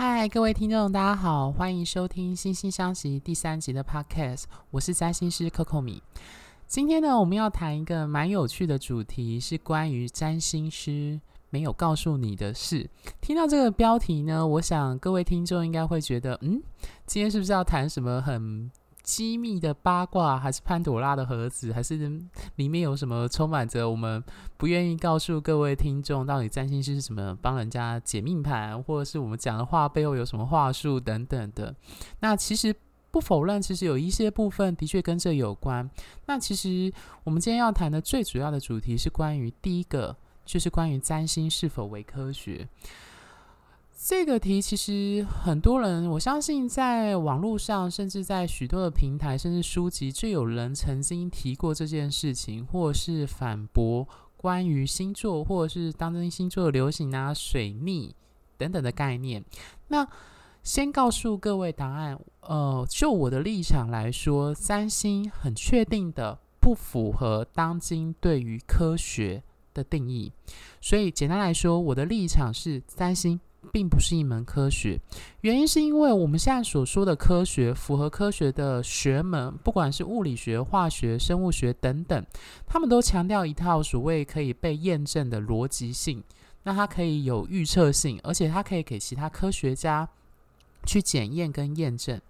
嗨，各位听众，大家好，欢迎收听《心星相惜》第三集的 Podcast，我是占星师 Coco 米。今天呢，我们要谈一个蛮有趣的主题，是关于占星师没有告诉你的事。听到这个标题呢，我想各位听众应该会觉得，嗯，今天是不是要谈什么很机密的八卦，还是潘朵拉的盒子，还是里面有什么充满着我们不愿意告诉各位听众到底占星师是什么帮人家解命盘，或者是我们讲的话背后有什么话术等等的？那其实不否认，其实有一些部分的确跟这有关。那其实我们今天要谈的最主要的主题是关于第一个，就是关于占星是否为科学。这个题其实很多人，我相信在网络上，甚至在许多的平台，甚至书籍，就有人曾经提过这件事情，或是反驳关于星座，或者是当今星座流行啊、水逆等等的概念。那先告诉各位答案，呃，就我的立场来说，三星很确定的不符合当今对于科学的定义，所以简单来说，我的立场是三星。并不是一门科学，原因是因为我们现在所说的科学，符合科学的学门，不管是物理学、化学、生物学等等，他们都强调一套所谓可以被验证的逻辑性，那它可以有预测性，而且它可以给其他科学家去检验跟验证。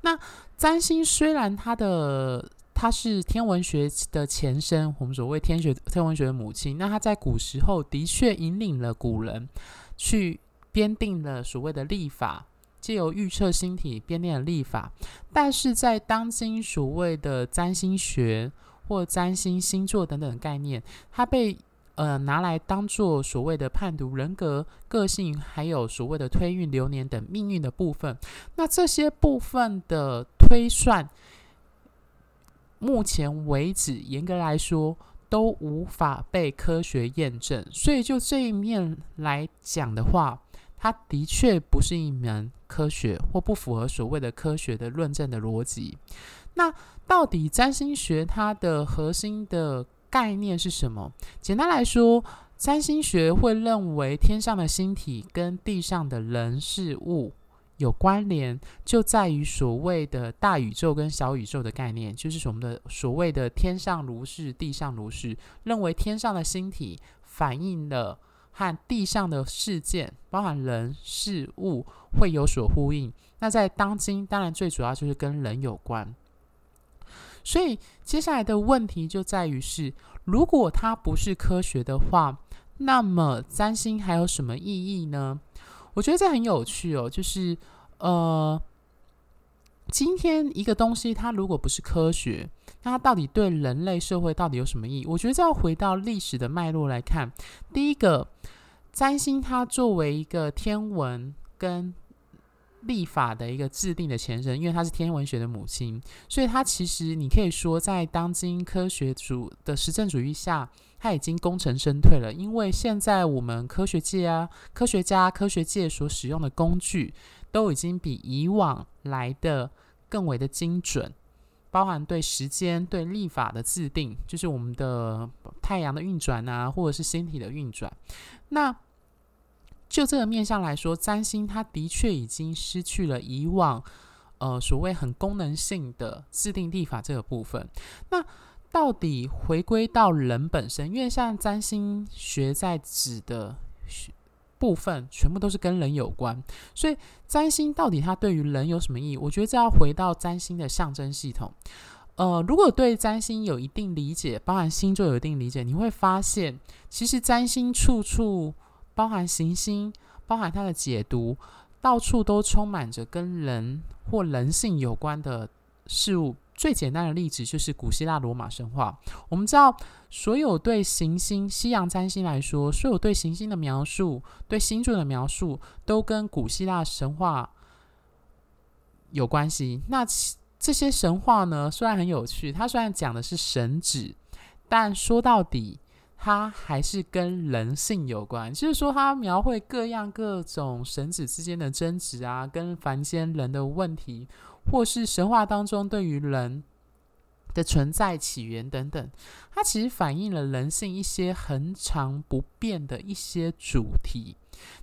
那占星虽然它的它是天文学的前身，我们所谓天学天文学的母亲，那它在古时候的确引领了古人去。编定了所谓的历法，借由预测星体编定了历法，但是在当今所谓的占星学或占星星座等等概念，它被呃拿来当做所谓的判读人格、个性，还有所谓的推运流年等命运的部分。那这些部分的推算，目前为止严格来说都无法被科学验证。所以就这一面来讲的话，它的确不是一门科学，或不符合所谓的科学的论证的逻辑。那到底占星学它的核心的概念是什么？简单来说，占星学会认为天上的星体跟地上的人事物有关联，就在于所谓的大宇宙跟小宇宙的概念，就是我们的所谓的天上如是，地上如是，认为天上的星体反映了。和地上的事件，包含人事物，会有所呼应。那在当今，当然最主要就是跟人有关。所以接下来的问题就在于是，如果它不是科学的话，那么占星还有什么意义呢？我觉得这很有趣哦，就是呃。今天一个东西，它如果不是科学，那它到底对人类社会到底有什么意义？我觉得这要回到历史的脉络来看。第一个，占星它作为一个天文跟历法的一个制定的前身，因为它是天文学的母亲，所以它其实你可以说，在当今科学主的实证主义下，它已经功成身退了。因为现在我们科学界啊、科学家、科学界所使用的工具，都已经比以往来的更为的精准，包含对时间、对历法的制定，就是我们的太阳的运转啊，或者是星体的运转。那就这个面向来说，占星它的确已经失去了以往呃所谓很功能性的制定历法这个部分。那到底回归到人本身，因为像占星学在指的。部分全部都是跟人有关，所以占星到底它对于人有什么意义？我觉得这要回到占星的象征系统。呃，如果对占星有一定理解，包含星座有一定理解，你会发现，其实占星处处包含行星，包含它的解读，到处都充满着跟人或人性有关的事物。最简单的例子就是古希腊罗马神话。我们知道，所有对行星、西洋占星来说，所有对行星的描述、对星座的描述，都跟古希腊神话有关系。那这些神话呢，虽然很有趣，它虽然讲的是神祇，但说到底，它还是跟人性有关。就是说，它描绘各样各种神祇之间的争执啊，跟凡间人的问题。或是神话当中对于人的存在起源等等，它其实反映了人性一些恒常不变的一些主题。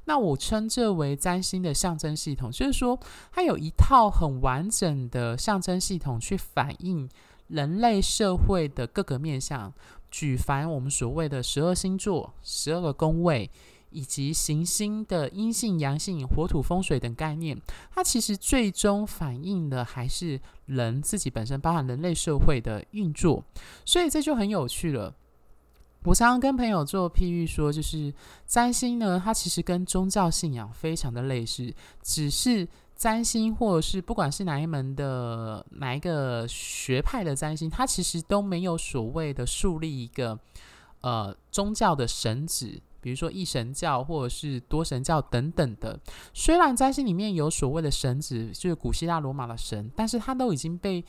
那我称这为占星的象征系统，就是说它有一套很完整的象征系统去反映人类社会的各个面向。举凡我们所谓的十二星座、十二个宫位。以及行星的阴性、阳性、火土风水等概念，它其实最终反映的还是人自己本身，包含人类社会的运作。所以这就很有趣了。我常常跟朋友做譬喻说，就是占星呢，它其实跟宗教信仰非常的类似，只是占星或者是不管是哪一门的哪一个学派的占星，它其实都没有所谓的树立一个呃宗教的神祇。比如说一神教或者是多神教等等的，虽然占星里面有所谓的神祇，就是古希腊罗马的神，但是它都已经被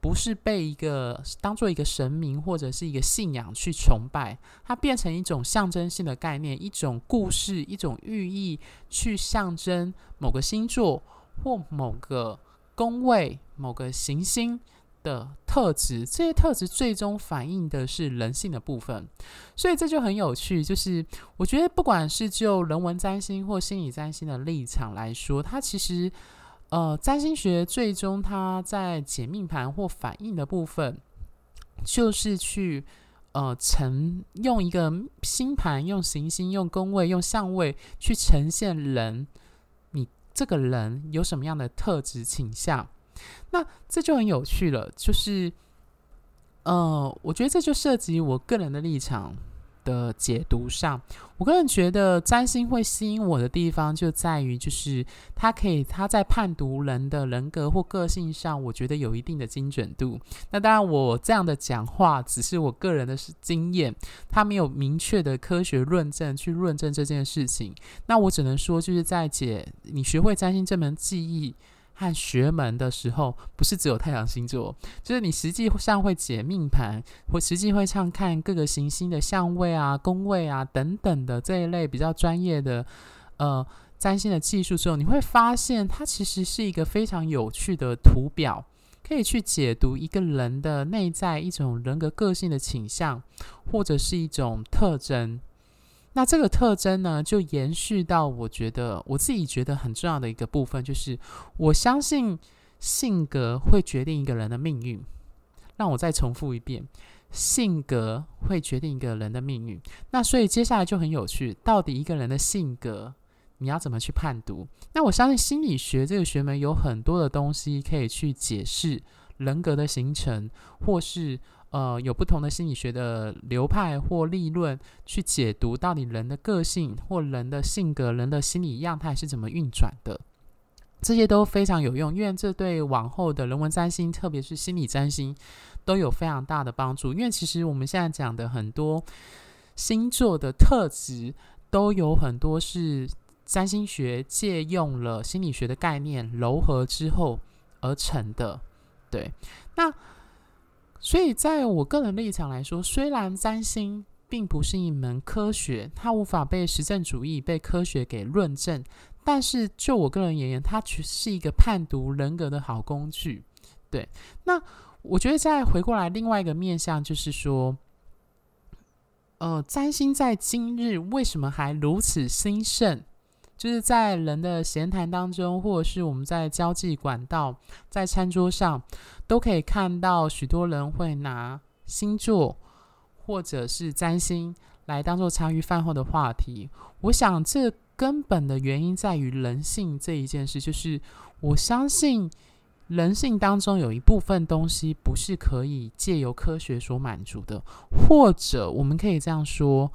不是被一个当做一个神明或者是一个信仰去崇拜，它变成一种象征性的概念，一种故事，一种寓意，去象征某个星座或某个宫位、某个行星。的特质，这些特质最终反映的是人性的部分，所以这就很有趣。就是我觉得，不管是就人文占星或心理占星的立场来说，它其实，呃，占星学最终它在解命盘或反映的部分，就是去呃呈用一个星盘、用行星、用宫位、用相位去呈现人，你这个人有什么样的特质倾向。那这就很有趣了，就是，呃，我觉得这就涉及我个人的立场的解读上。我个人觉得占星会吸引我的地方就在于，就是它可以它在判读人的人格或个性上，我觉得有一定的精准度。那当然，我这样的讲话只是我个人的经验，它没有明确的科学论证去论证这件事情。那我只能说，就是在解你学会占星这门技艺。和学门的时候，不是只有太阳星座，就是你实际上会解命盘，或实际会上看各个行星的相位啊、宫位啊等等的这一类比较专业的呃占星的技术之后，你会发现它其实是一个非常有趣的图表，可以去解读一个人的内在一种人格个性的倾向，或者是一种特征。那这个特征呢，就延续到我觉得我自己觉得很重要的一个部分，就是我相信性格会决定一个人的命运。让我再重复一遍，性格会决定一个人的命运。那所以接下来就很有趣，到底一个人的性格你要怎么去判读？那我相信心理学这个学门有很多的东西可以去解释人格的形成，或是。呃，有不同的心理学的流派或理论去解读到底人的个性或人的性格、人的心理样态是怎么运转的，这些都非常有用，因为这对往后的人文占星，特别是心理占星，都有非常大的帮助。因为其实我们现在讲的很多星座的特质，都有很多是占星学借用了心理学的概念糅合之后而成的。对，那。所以，在我个人立场来说，虽然占星并不是一门科学，它无法被实证主义、被科学给论证，但是就我个人而言，它却是一个判读人格的好工具。对，那我觉得再回过来，另外一个面向就是说，呃，占星在今日为什么还如此兴盛？就是在人的闲谈当中，或者是我们在交际管道、在餐桌上，都可以看到许多人会拿星座或者是占星来当做茶余饭后的话题。我想，这根本的原因在于人性这一件事，就是我相信人性当中有一部分东西不是可以借由科学所满足的，或者我们可以这样说。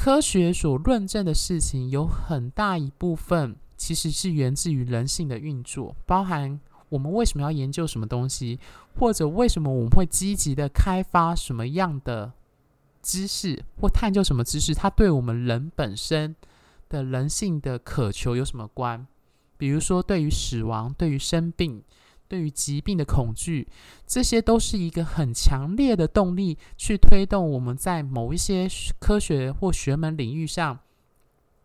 科学所论证的事情有很大一部分其实是源自于人性的运作，包含我们为什么要研究什么东西，或者为什么我们会积极的开发什么样的知识或探究什么知识，它对我们人本身的人性的渴求有什么关？比如说，对于死亡，对于生病。对于疾病的恐惧，这些都是一个很强烈的动力，去推动我们在某一些科学或学门领域上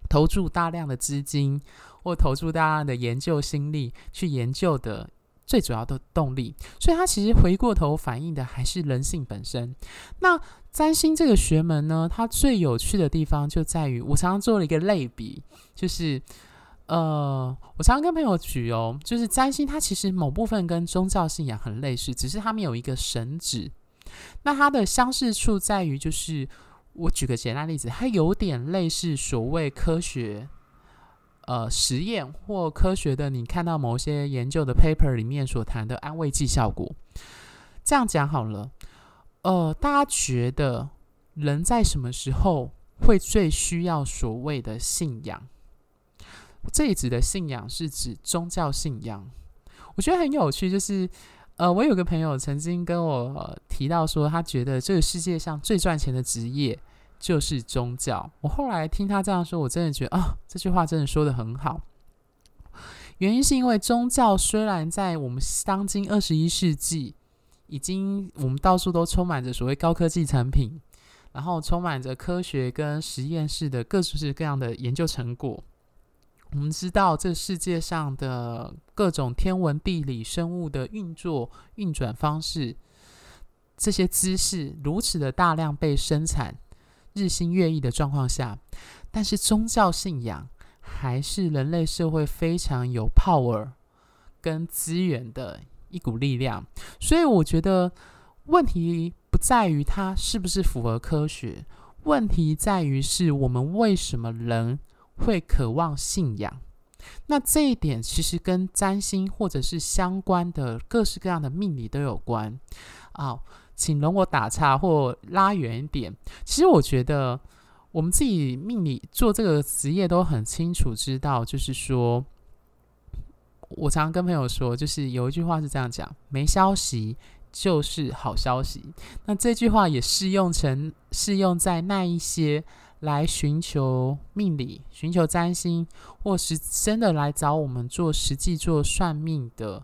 投注大量的资金，或投注大量的研究心力去研究的最主要的动力。所以它其实回过头反映的还是人性本身。那占星这个学门呢，它最有趣的地方就在于，我常常做了一个类比，就是。呃，我常常跟朋友举哦，就是占星，它其实某部分跟宗教信仰很类似，只是他们有一个神旨。那它的相似处在于，就是我举个简单例子，它有点类似所谓科学，呃，实验或科学的，你看到某些研究的 paper 里面所谈的安慰剂效果。这样讲好了，呃，大家觉得人在什么时候会最需要所谓的信仰？这一指的信仰是指宗教信仰，我觉得很有趣。就是，呃，我有个朋友曾经跟我、提到说，他觉得这个世界上最赚钱的职业就是宗教。我后来听他这样说，我真的觉得啊，这句话真的说得很好。原因是因为宗教虽然在我们当今二十一世纪，已经我们到处都充满着所谓高科技产品，然后充满着科学跟实验室的各式各样的研究成果。我们知道，这世界上的各种天文、地理、生物的运作、运转方式，这些知识如此的大量被生产、日新月异的状况下，但是宗教信仰还是人类社会非常有 power 跟资源的一股力量。所以，我觉得问题不在于它是不是符合科学，问题在于是我们为什么人。会渴望信仰，那这一点其实跟占星或者是相关的各式各样的命理都有关啊。请容我打岔或拉远一点，其实我觉得我们自己命理做这个职业都很清楚知道，就是说，我常常跟朋友说，就是有一句话是这样讲：没消息就是好消息。那这句话也适用成适用在那一些。来寻求命理、寻求占星，或是真的来找我们做实际做算命的，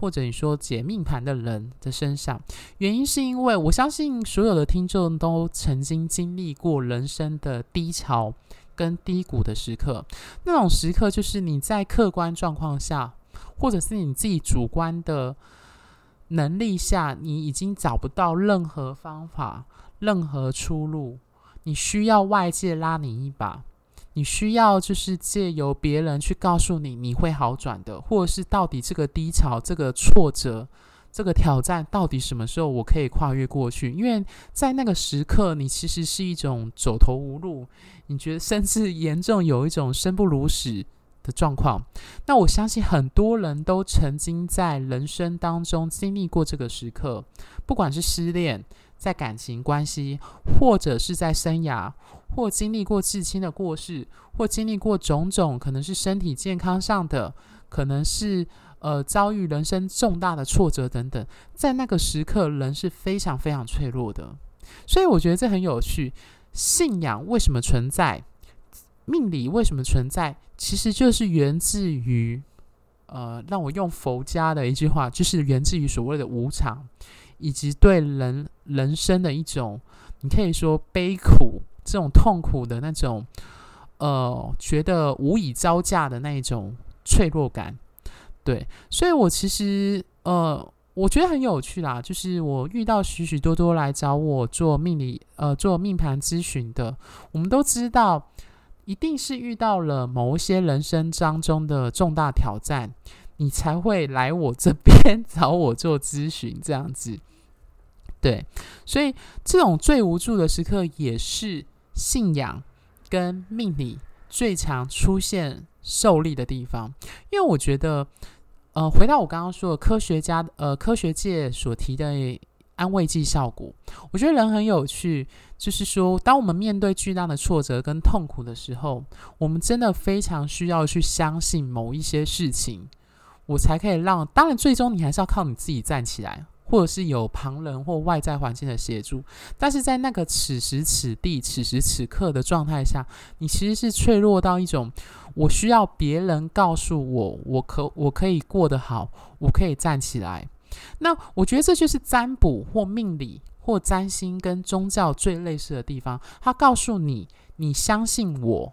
或者你说解命盘的人的身上，原因是因为我相信所有的听众都曾经经历过人生的低潮跟低谷的时刻。那种时刻就是你在客观状况下，或者是你自己主观的能力下，你已经找不到任何方法、任何出路。你需要外界拉你一把，你需要就是借由别人去告诉你你会好转的，或者是到底这个低潮、这个挫折、这个挑战到底什么时候我可以跨越过去？因为在那个时刻，你其实是一种走投无路，你觉得甚至严重有一种生不如死的状况。那我相信很多人都曾经在人生当中经历过这个时刻，不管是失恋。在感情关系，或者是在生涯，或经历过至亲的过世，或经历过种种，可能是身体健康上的，可能是呃遭遇人生重大的挫折等等，在那个时刻，人是非常非常脆弱的。所以我觉得这很有趣。信仰为什么存在？命理为什么存在？其实就是源自于呃，让我用佛家的一句话，就是源自于所谓的无常。以及对人人生的一种，你可以说悲苦这种痛苦的那种，呃，觉得无以招架的那一种脆弱感，对，所以我其实呃，我觉得很有趣啦，就是我遇到许许多多来找我做命理呃做命盘咨询的，我们都知道，一定是遇到了某一些人生当中的重大挑战。你才会来我这边 找我做咨询，这样子，对，所以这种最无助的时刻，也是信仰跟命理最常出现受力的地方。因为我觉得，呃，回到我刚刚说的科学家，呃，科学界所提的安慰剂效果，我觉得人很有趣，就是说，当我们面对巨大的挫折跟痛苦的时候，我们真的非常需要去相信某一些事情。我才可以让，当然最终你还是要靠你自己站起来，或者是有旁人或外在环境的协助。但是在那个此时此地、此时此刻的状态下，你其实是脆弱到一种，我需要别人告诉我，我可我可以过得好，我可以站起来。那我觉得这就是占卜或命理或占星跟宗教最类似的地方。他告诉你，你相信我，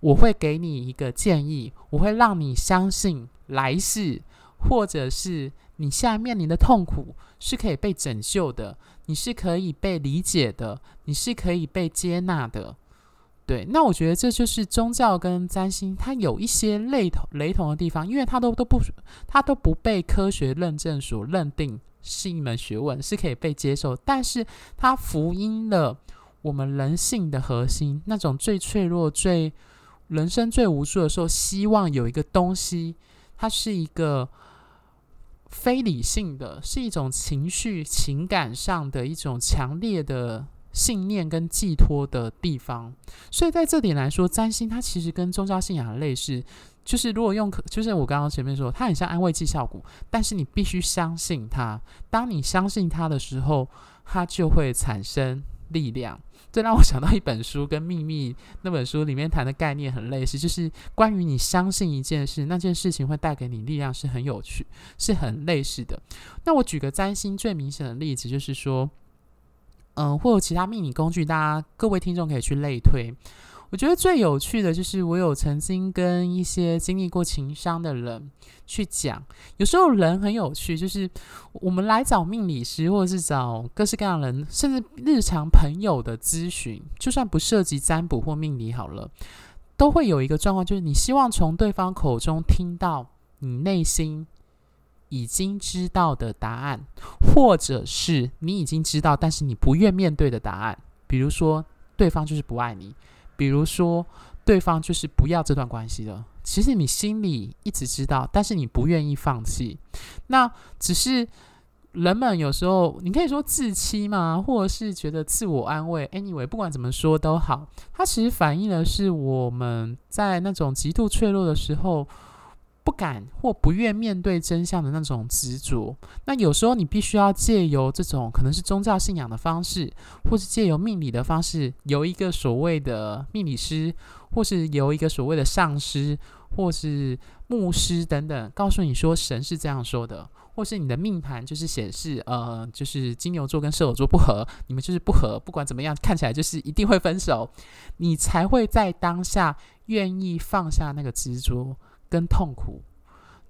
我会给你一个建议，我会让你相信。来世或者是你现在面临的痛苦是可以被拯救的，你是可以被理解的，你是可以被接纳的。对，那我觉得这就是宗教跟占星它有一些类同雷同的地方，因为它都都不，它都不被科学认证所认定是一门学问，是可以被接受，但是它福音了我们人性的核心，那种最脆弱、最人生最无助的时候，希望有一个东西，它是一个非理性的，是一种情绪、情感上的一种强烈的。信念跟寄托的地方，所以在这点来说，占星它其实跟宗教信仰类似，就是如果用，就是我刚刚前面说，它很像安慰剂效果，但是你必须相信它。当你相信它的时候，它就会产生力量。这让我想到一本书，跟《秘密》那本书里面谈的概念很类似，就是关于你相信一件事，那件事情会带给你力量，是很有趣，是很类似的。那我举个占星最明显的例子，就是说。嗯，或有其他秘密工具，大家各位听众可以去类推。我觉得最有趣的就是，我有曾经跟一些经历过情伤的人去讲，有时候人很有趣，就是我们来找命理师，或者是找各式各样的人，甚至日常朋友的咨询，就算不涉及占卜或命理好了，都会有一个状况，就是你希望从对方口中听到你内心。已经知道的答案，或者是你已经知道，但是你不愿面对的答案。比如说，对方就是不爱你；比如说，对方就是不要这段关系了。其实你心里一直知道，但是你不愿意放弃。那只是人们有时候，你可以说自欺嘛，或者是觉得自我安慰。Anyway，不管怎么说都好，它其实反映的是我们在那种极度脆弱的时候。不敢或不愿面对真相的那种执着，那有时候你必须要借由这种可能是宗教信仰的方式，或是借由命理的方式，由一个所谓的命理师，或是由一个所谓的上师，或是牧师等等，告诉你说神是这样说的，或是你的命盘就是显示，呃，就是金牛座跟射手座不合，你们就是不合，不管怎么样，看起来就是一定会分手，你才会在当下愿意放下那个执着。跟痛苦，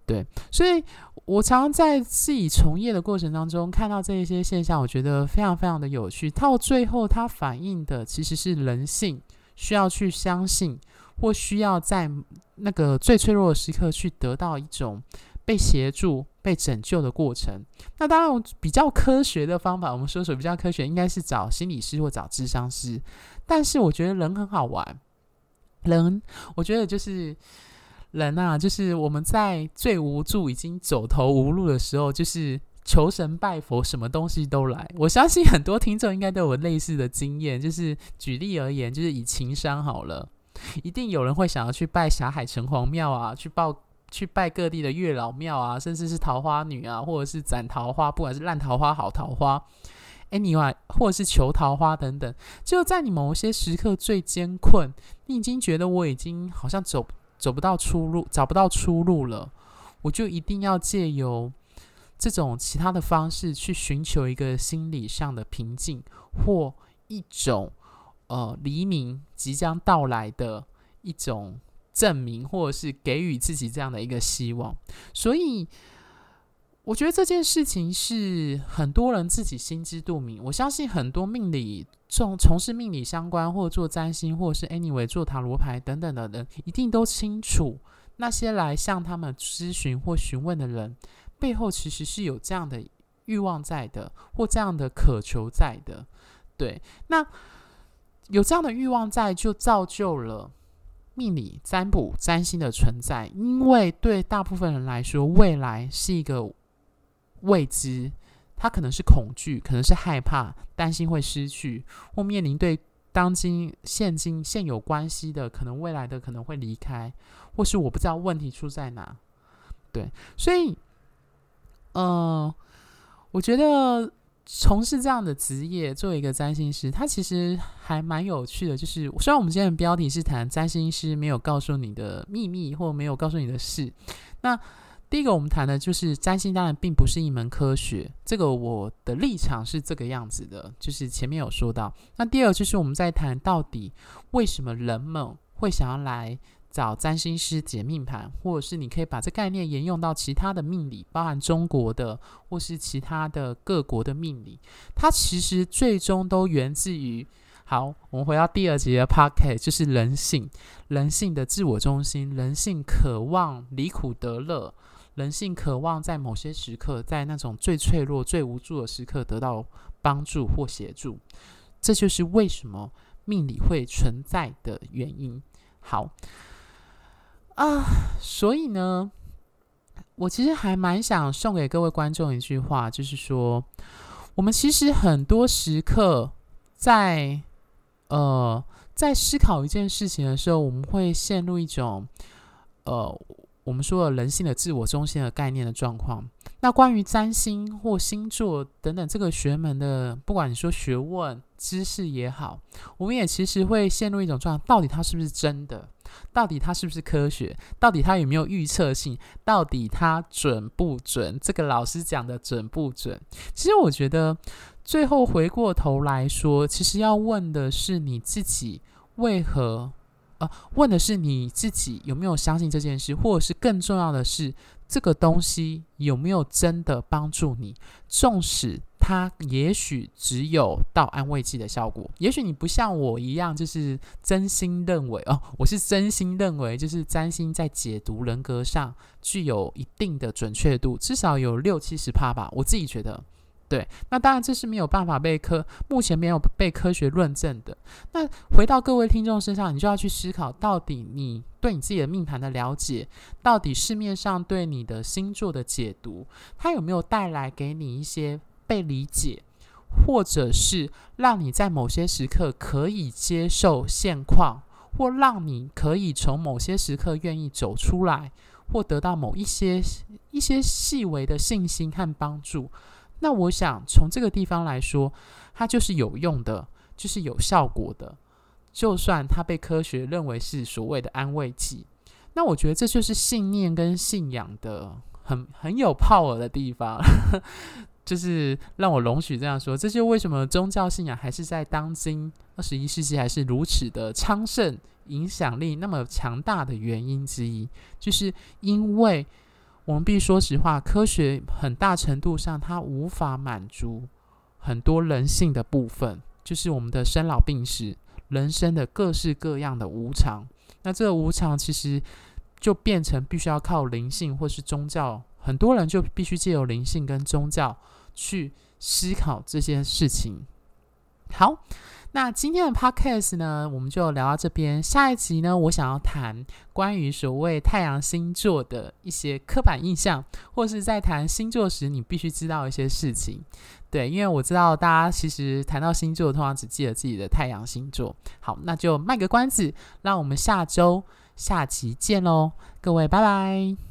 对，所以我常常在自己从业的过程当中看到这一些现象，我觉得非常非常的有趣。到最后，它反映的其实是人性需要去相信，或需要在那个最脆弱的时刻去得到一种被协助、被拯救的过程。那当然，比较科学的方法，我们说说比较科学，应该是找心理师或找智商师。但是我觉得人很好玩，人，我觉得就是。人啊，就是我们在最无助、已经走投无路的时候，就是求神拜佛，什么东西都来。我相信很多听众应该都有类似的经验。就是举例而言，就是以情伤好了，一定有人会想要去拜霞海城隍庙啊，去报去拜各地的月老庙啊，甚至是桃花女啊，或者是斩桃花，不管是烂桃花、好桃花，anyway，或者是求桃花等等。就在你某些时刻最艰困，你已经觉得我已经好像走。走不到出路，找不到出路了，我就一定要借由这种其他的方式去寻求一个心理上的平静，或一种呃黎明即将到来的一种证明，或者是给予自己这样的一个希望。所以，我觉得这件事情是很多人自己心知肚明。我相信很多命理。从从事命理相关，或做占星，或者是 anyway 做塔罗牌等等的人，一定都清楚那些来向他们咨询或询问的人，背后其实是有这样的欲望在的，或这样的渴求在的。对，那有这样的欲望在，就造就了命理、占卜、占星的存在。因为对大部分人来说，未来是一个未知。他可能是恐惧，可能是害怕，担心会失去，或面临对当今现今现有关系的可能未来的可能会离开，或是我不知道问题出在哪。对，所以，嗯、呃，我觉得从事这样的职业，作为一个占星师，他其实还蛮有趣的。就是虽然我们今天的标题是谈占星师没有告诉你的秘密，或没有告诉你的事，那。第一个，我们谈的就是占星，当然并不是一门科学，这个我的立场是这个样子的，就是前面有说到。那第二，就是我们在谈到底为什么人们会想要来找占星师解命盘，或者是你可以把这概念沿用到其他的命理，包含中国的或是其他的各国的命理，它其实最终都源自于。好，我们回到第二节的 podcast，就是人性，人性的自我中心，人性渴望离苦得乐，人性渴望在某些时刻，在那种最脆弱、最无助的时刻得到帮助或协助，这就是为什么命理会存在的原因。好啊，所以呢，我其实还蛮想送给各位观众一句话，就是说，我们其实很多时刻在。呃，在思考一件事情的时候，我们会陷入一种呃，我们说的人性的自我中心的概念的状况。那关于占星或星座等等这个学门的，不管你说学问、知识也好，我们也其实会陷入一种状况：到底它是不是真的？到底它是不是科学？到底它有没有预测性？到底它准不准？这个老师讲的准不准？其实我觉得。最后回过头来说，其实要问的是你自己为何？呃，问的是你自己有没有相信这件事，或者是更重要的是，这个东西有没有真的帮助你？纵使它也许只有到安慰剂的效果，也许你不像我一样，就是真心认为哦，我是真心认为，就是占星在解读人格上具有一定的准确度，至少有六七十趴吧，我自己觉得。对，那当然这是没有办法被科，目前没有被科学论证的。那回到各位听众身上，你就要去思考，到底你对你自己的命盘的了解，到底市面上对你的星座的解读，它有没有带来给你一些被理解，或者是让你在某些时刻可以接受现况，或让你可以从某些时刻愿意走出来，或得到某一些一些细微的信心和帮助。那我想从这个地方来说，它就是有用的，就是有效果的。就算它被科学认为是所谓的安慰剂，那我觉得这就是信念跟信仰的很很有 power 的地方。就是让我容许这样说，这就为什么宗教信仰还是在当今二十一世纪还是如此的昌盛，影响力那么强大的原因之一，就是因为。我们必须说实话，科学很大程度上它无法满足很多人性的部分，就是我们的生老病死、人生的各式各样的无常。那这个无常其实就变成必须要靠灵性或是宗教，很多人就必须借由灵性跟宗教去思考这些事情。好。那今天的 podcast 呢，我们就聊到这边。下一集呢，我想要谈关于所谓太阳星座的一些刻板印象，或是在谈星座时你必须知道一些事情。对，因为我知道大家其实谈到星座，通常只记得自己的太阳星座。好，那就卖个关子，让我们下周下集见喽，各位，拜拜。